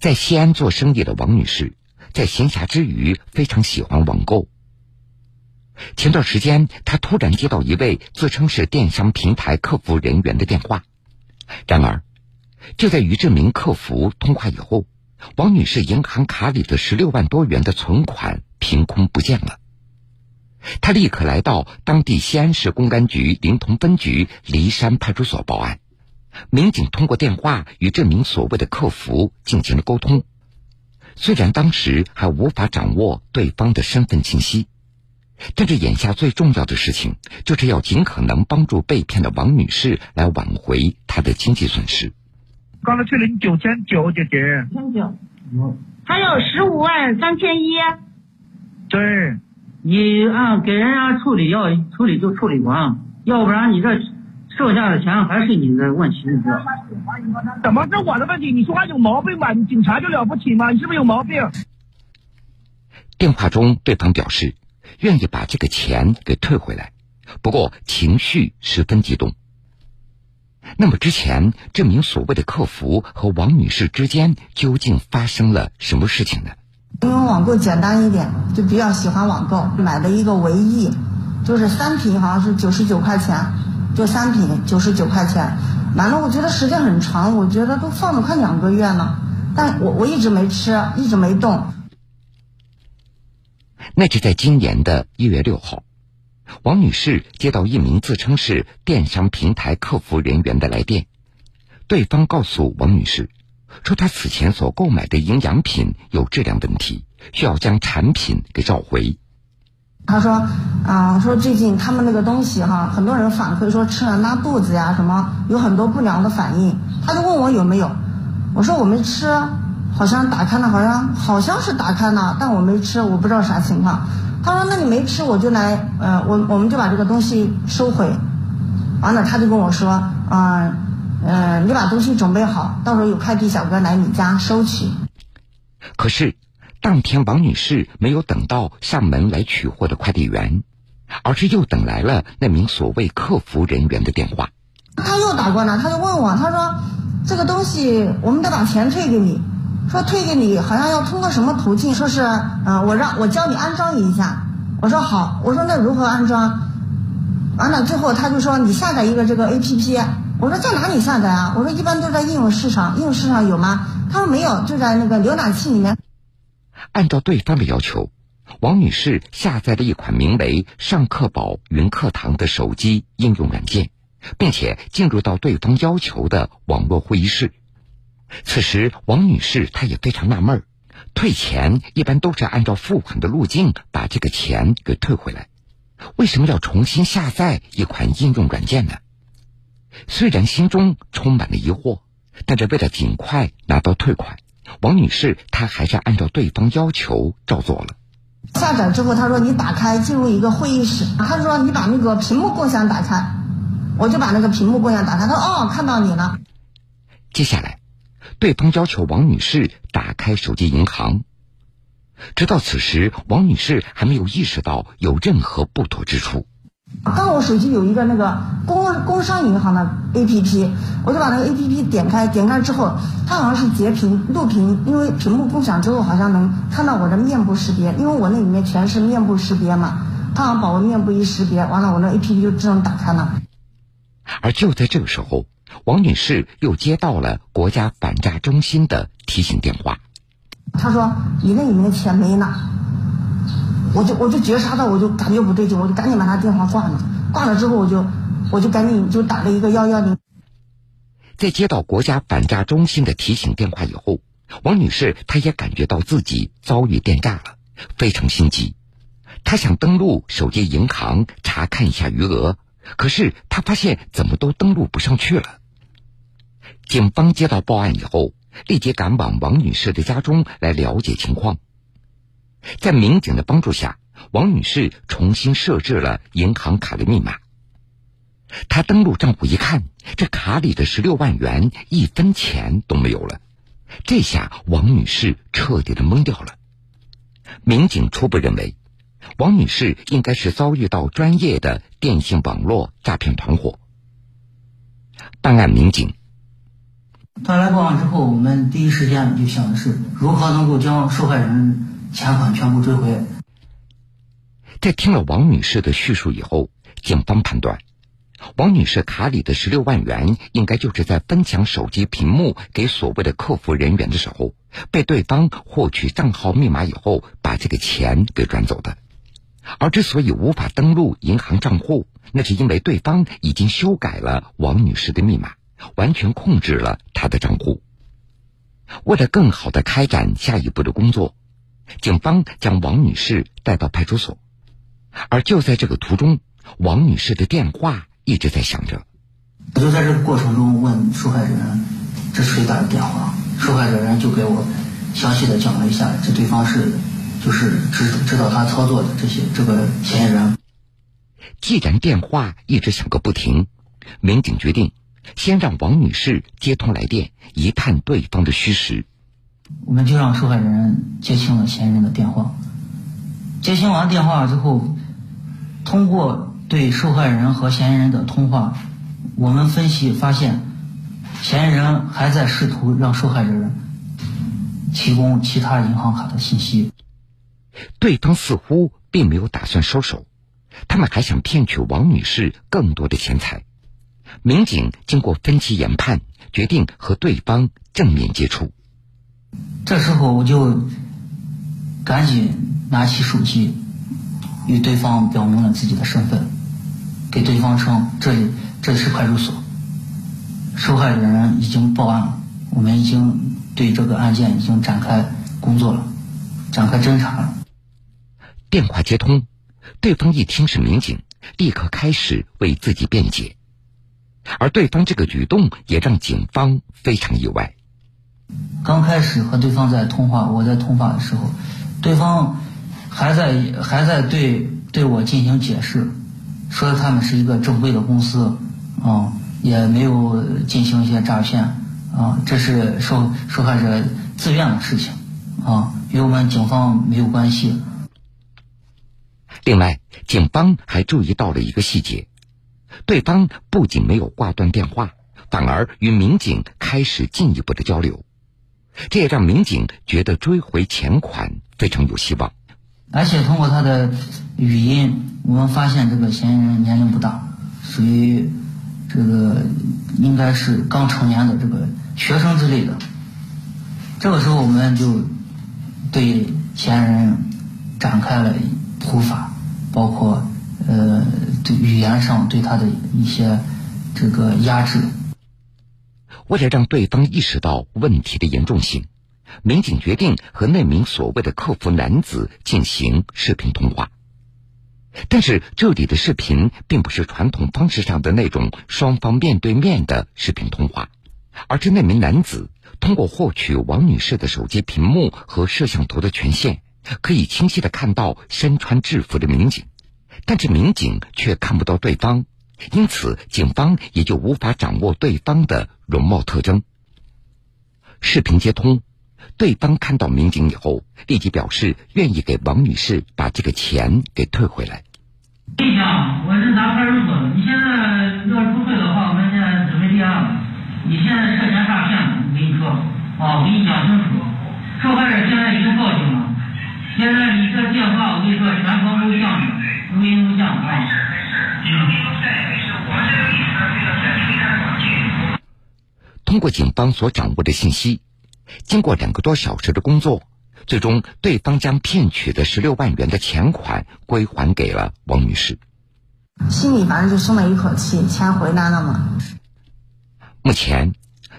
在西安做生意的王女士，在闲暇之余非常喜欢网购。前段时间，她突然接到一位自称是电商平台客服人员的电话，然而，就在与这名客服通话以后，王女士银行卡里的十六万多元的存款凭空不见了。她立刻来到当地西安市公安局临潼分局骊山派出所报案。民警通过电话与这名所谓的客服进行了沟通，虽然当时还无法掌握对方的身份信息，但是眼下最重要的事情就是要尽可能帮助被骗的王女士来挽回她的经济损失。刚才退了你九千九，姐姐。千九，还有十五万三千一。对，你按给人家处理要处理就处理完，要不然你这。剩下的钱还是你的问题，你知道？怎么是我的问题？你说话有毛病吧？你警察就了不起吗？你是不是有毛病？电话中，对方表示愿意把这个钱给退回来，不过情绪十分激动。那么之前这名所谓的客服和王女士之间究竟发生了什么事情呢？因为网购简单一点，就比较喜欢网购，买了一个维 E，就是三瓶，好像是九十九块钱。就三瓶九十九块钱，完了，我觉得时间很长，我觉得都放了快两个月了，但我我一直没吃，一直没动。那是在今年的一月六号，王女士接到一名自称是电商平台客服人员的来电，对方告诉王女士，说她此前所购买的营养品有质量问题，需要将产品给召回。他说，啊，说最近他们那个东西哈，很多人反馈说吃了拉肚子呀，什么有很多不良的反应。他就问我有没有，我说我没吃，好像打开了，好像好像是打开了，但我没吃，我不知道啥情况。他说那你没吃，我就来，呃，我我们就把这个东西收回。完了，他就跟我说，啊，嗯，你把东西准备好，到时候有快递小哥来你家收取。可是。当天，王女士没有等到上门来取货的快递员，而是又等来了那名所谓客服人员的电话。他又打过来，他就问我，他说：“这个东西我们得把钱退给你，说退给你好像要通过什么途径，说是，嗯，我让我教你安装一下。”我说好，我说那如何安装？完了之后他就说你下载一个这个 A P P。我说在哪里下载啊？我说一般都在应用市场，应用市场有吗？他说没有，就在那个浏览器里面。按照对方的要求，王女士下载了一款名为“上课宝云课堂”的手机应用软件，并且进入到对方要求的网络会议室。此时，王女士她也非常纳闷儿：退钱一般都是按照付款的路径把这个钱给退回来，为什么要重新下载一款应用软件呢？虽然心中充满了疑惑，但是为了尽快拿到退款。王女士，她还是按照对方要求照做了。下载之后，他说你打开进入一个会议室，他说你把那个屏幕共享打开，我就把那个屏幕共享打开。他说哦，看到你了。接下来，对方要求王女士打开手机银行。直到此时，王女士还没有意识到有任何不妥之处。刚我手机有一个那个工工商银行的 A P P，我就把那个 A P P 点开，点开之后，它好像是截屏录屏，因为屏幕共享之后好像能看到我的面部识别，因为我那里面全是面部识别嘛，它好像把我面部一识别，完了我那 A P P 就自动打开了。而就在这个时候，王女士又接到了国家反诈中心的提醒电话，她说你那里面的钱没拿。我就我就觉察到，我就感觉不对劲，我就赶紧把他电话挂了。挂了之后，我就我就赶紧就打了一个幺幺零。在接到国家反诈中心的提醒电话以后，王女士她也感觉到自己遭遇电诈了，非常心急。她想登录手机银行查看一下余额，可是她发现怎么都登录不上去了。警方接到报案以后，立即赶往王女士的家中来了解情况。在民警的帮助下，王女士重新设置了银行卡的密码。她登录账户一看，这卡里的十六万元一分钱都没有了。这下王女士彻底的懵掉了。民警初步认为，王女士应该是遭遇到专业的电信网络诈骗团伙。办案民警他来报案之后，我们第一时间就想的是如何能够将受害人钱款全部追回。在听了王女士的叙述以后，警方判断，王女士卡里的十六万元应该就是在分享手机屏幕给所谓的客服人员的时候，被对方获取账号密码以后，把这个钱给转走的。而之所以无法登录银行账户，那是因为对方已经修改了王女士的密码，完全控制了她的账户。为了更好的开展下一步的工作，警方将王女士带到派出所。而就在这个途中，王女士的电话一直在响着。我就在这个过程中问受害人：“这谁打的电话？”受害者人就给我详细的讲了一下，这对方是就是指指导他操作的这些这个嫌疑人。既然电话一直响个不停，民警决定先让王女士接通来电，一探对方的虚实。我们就让受害人接听了嫌疑人的电话。接听完电话之后，通过对受害人和嫌疑人的通话，我们分析发现，嫌疑人还在试图让受害人提供其他银行卡的信息。对方似乎并没有打算收手，他们还想骗取王女士更多的钱财。民警经过分析研判，决定和对方正面接触。这时候我就赶紧。拿起手机，与对方表明了自己的身份，给对方称这里这里是派出所，受害人已经报案了，我们已经对这个案件已经展开工作了，展开侦查了。电话接通，对方一听是民警，立刻开始为自己辩解，而对方这个举动也让警方非常意外。刚开始和对方在通话，我在通话的时候，对方。还在还在对对我进行解释，说他们是一个正规的公司，啊，也没有进行一些诈骗，啊，这是受受害者自愿的事情，啊，与我们警方没有关系。另外，警方还注意到了一个细节，对方不仅没有挂断电话，反而与民警开始进一步的交流，这也让民警觉得追回钱款非常有希望。而且通过他的语音，我们发现这个嫌疑人年龄不大，属于这个应该是刚成年的这个学生之类的。这个时候，我们就对嫌疑人展开了普法，包括呃对语言上对他的一些这个压制。为了让对方意识到问题的严重性。民警决定和那名所谓的客服男子进行视频通话，但是这里的视频并不是传统方式上的那种双方面对面的视频通话，而是那名男子通过获取王女士的手机屏幕和摄像头的权限，可以清晰的看到身穿制服的民警，但是民警却看不到对方，因此警方也就无法掌握对方的容貌特征。视频接通。对方看到民警以后，立即表示愿意给王女士把这个钱给退回来。跟你讲，我是拿派出所的。你现在要是不退的话，我们现在准备立案了。你现在涉嫌诈骗，我跟你说，啊，我跟你讲清楚。受害人现在已经报警了。现在你这电话，我跟你说，全程录像的，录音录像啊。通过警方所掌握的信息。经过两个多小时的工作，最终对方将骗取的十六万元的钱款归还给了王女士。心里反正就松了一口气，钱回来了嘛。目前，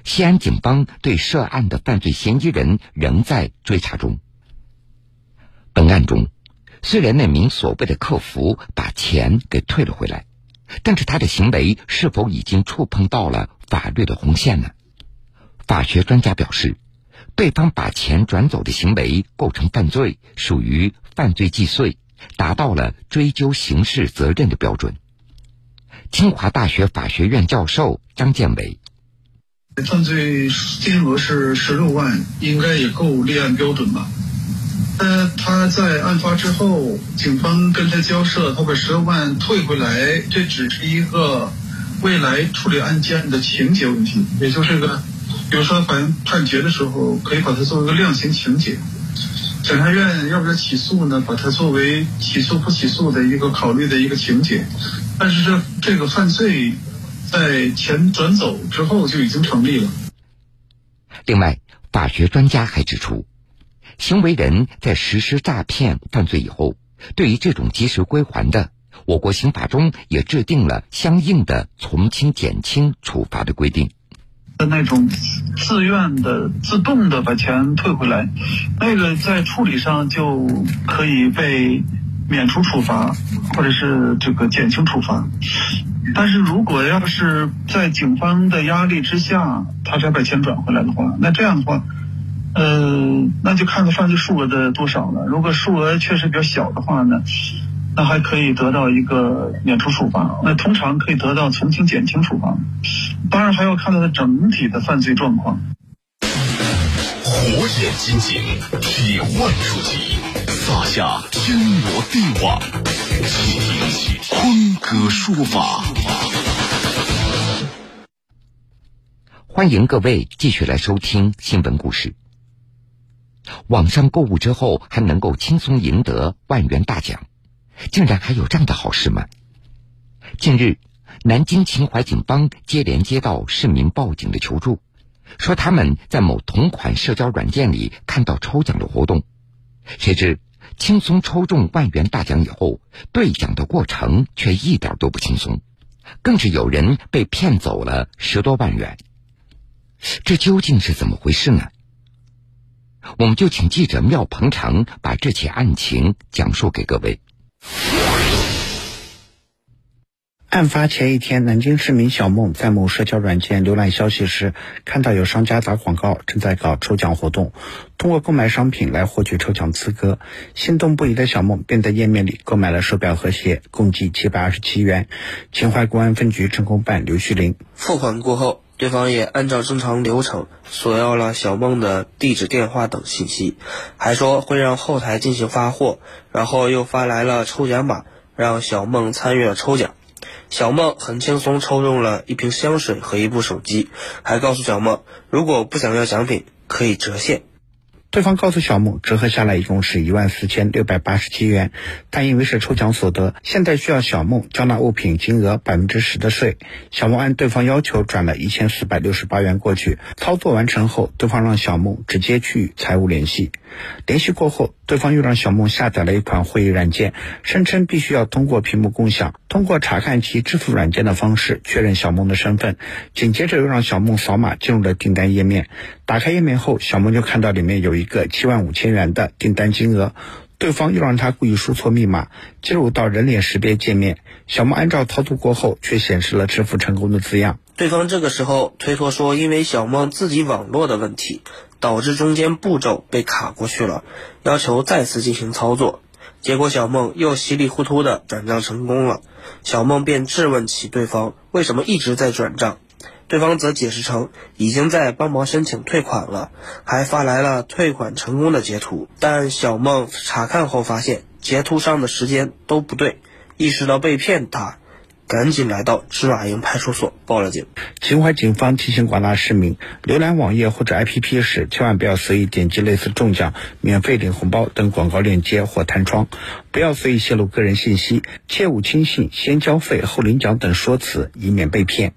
西安警方对涉案的犯罪嫌疑人仍在追查中。本案中，虽然那名所谓的客服把钱给退了回来，但是他的行为是否已经触碰到了法律的红线呢？法学专家表示。对方把钱转走的行为构成犯罪，属于犯罪既遂，达到了追究刑事责任的标准。清华大学法学院教授张建伟：犯罪金额是十六万，应该也够立案标准吧？呃，他在案发之后，警方跟他交涉，他把十六万退回来，这只是一个未来处理案件的情节问题，也就是个。比如说法院判决的时候，可以把它作为一个量刑情节。检察院要不要起诉呢？把它作为起诉不起诉的一个考虑的一个情节。但是这这个犯罪在钱转走之后就已经成立了。另外，法学专家还指出，行为人在实施诈骗犯罪以后，对于这种及时归还的，我国刑法中也制定了相应的从轻减轻处罚的规定。那种自愿的、自动的把钱退回来，那个在处理上就可以被免除处罚，或者是这个减轻处罚。但是如果要是在警方的压力之下，他才把钱转回来的话，那这样的话，呃，那就看他犯罪数额的多少了。如果数额确实比较小的话呢，那还可以得到一个免除处罚。那通常可以得到从轻减轻处罚。当然还要看他的整体的犯罪状况。火眼金睛，铁腕出击，撒下天罗地网，请听坤哥说法。欢迎各位继续来收听新闻故事。网上购物之后还能够轻松赢得万元大奖，竟然还有这样的好事吗？近日。南京秦淮警方接连接到市民报警的求助，说他们在某同款社交软件里看到抽奖的活动，谁知轻松抽中万元大奖以后，兑奖的过程却一点都不轻松，更是有人被骗走了十多万元。这究竟是怎么回事呢？我们就请记者廖鹏程把这起案情讲述给各位。案发前一天，南京市民小梦在某社交软件浏览消息时，看到有商家打广告，正在搞抽奖活动，通过购买商品来获取抽奖资格。心动不已的小梦便在页面里购买了手表和鞋，共计七百二十七元。秦淮公安分局政工办刘旭林付款过后，对方也按照正常流程索要了小梦的地址、电话等信息，还说会让后台进行发货，然后又发来了抽奖码，让小梦参与了抽奖。小梦很轻松抽中了一瓶香水和一部手机，还告诉小梦，如果不想要奖品，可以折现。对方告诉小梦，折合下来一共是一万四千六百八十七元，但因为是抽奖所得，现在需要小梦交纳物品金额百分之十的税。小梦按对方要求转了一千四百六十八元过去。操作完成后，对方让小梦直接去财务联系。联系过后，对方又让小梦下载了一款会议软件，声称必须要通过屏幕共享，通过查看其支付软件的方式确认小梦的身份。紧接着又让小梦扫码进入了订单页面。打开页面后，小梦就看到里面有一一个七万五千元的订单金额。对方又让他故意输错密码，进入到人脸识别界面。小梦按照操作过后，却显示了支付成功的字样。对方这个时候推脱说，因为小梦自己网络的问题，导致中间步骤被卡过去了，要求再次进行操作。结果小梦又稀里糊涂的转账成功了，小梦便质问起对方为什么一直在转账。对方则解释称，已经在帮忙申请退款了，还发来了退款成功的截图。但小梦查看后发现，截图上的时间都不对，意识到被骗，他赶紧来到芝麻营派出所报了警。秦淮警方提醒广大市民，浏览网页或者 APP 时，千万不要随意点击类似中奖、免费领红包等广告链接或弹窗，不要随意泄露个人信息，切勿轻信“先交费后领奖”等说辞，以免被骗。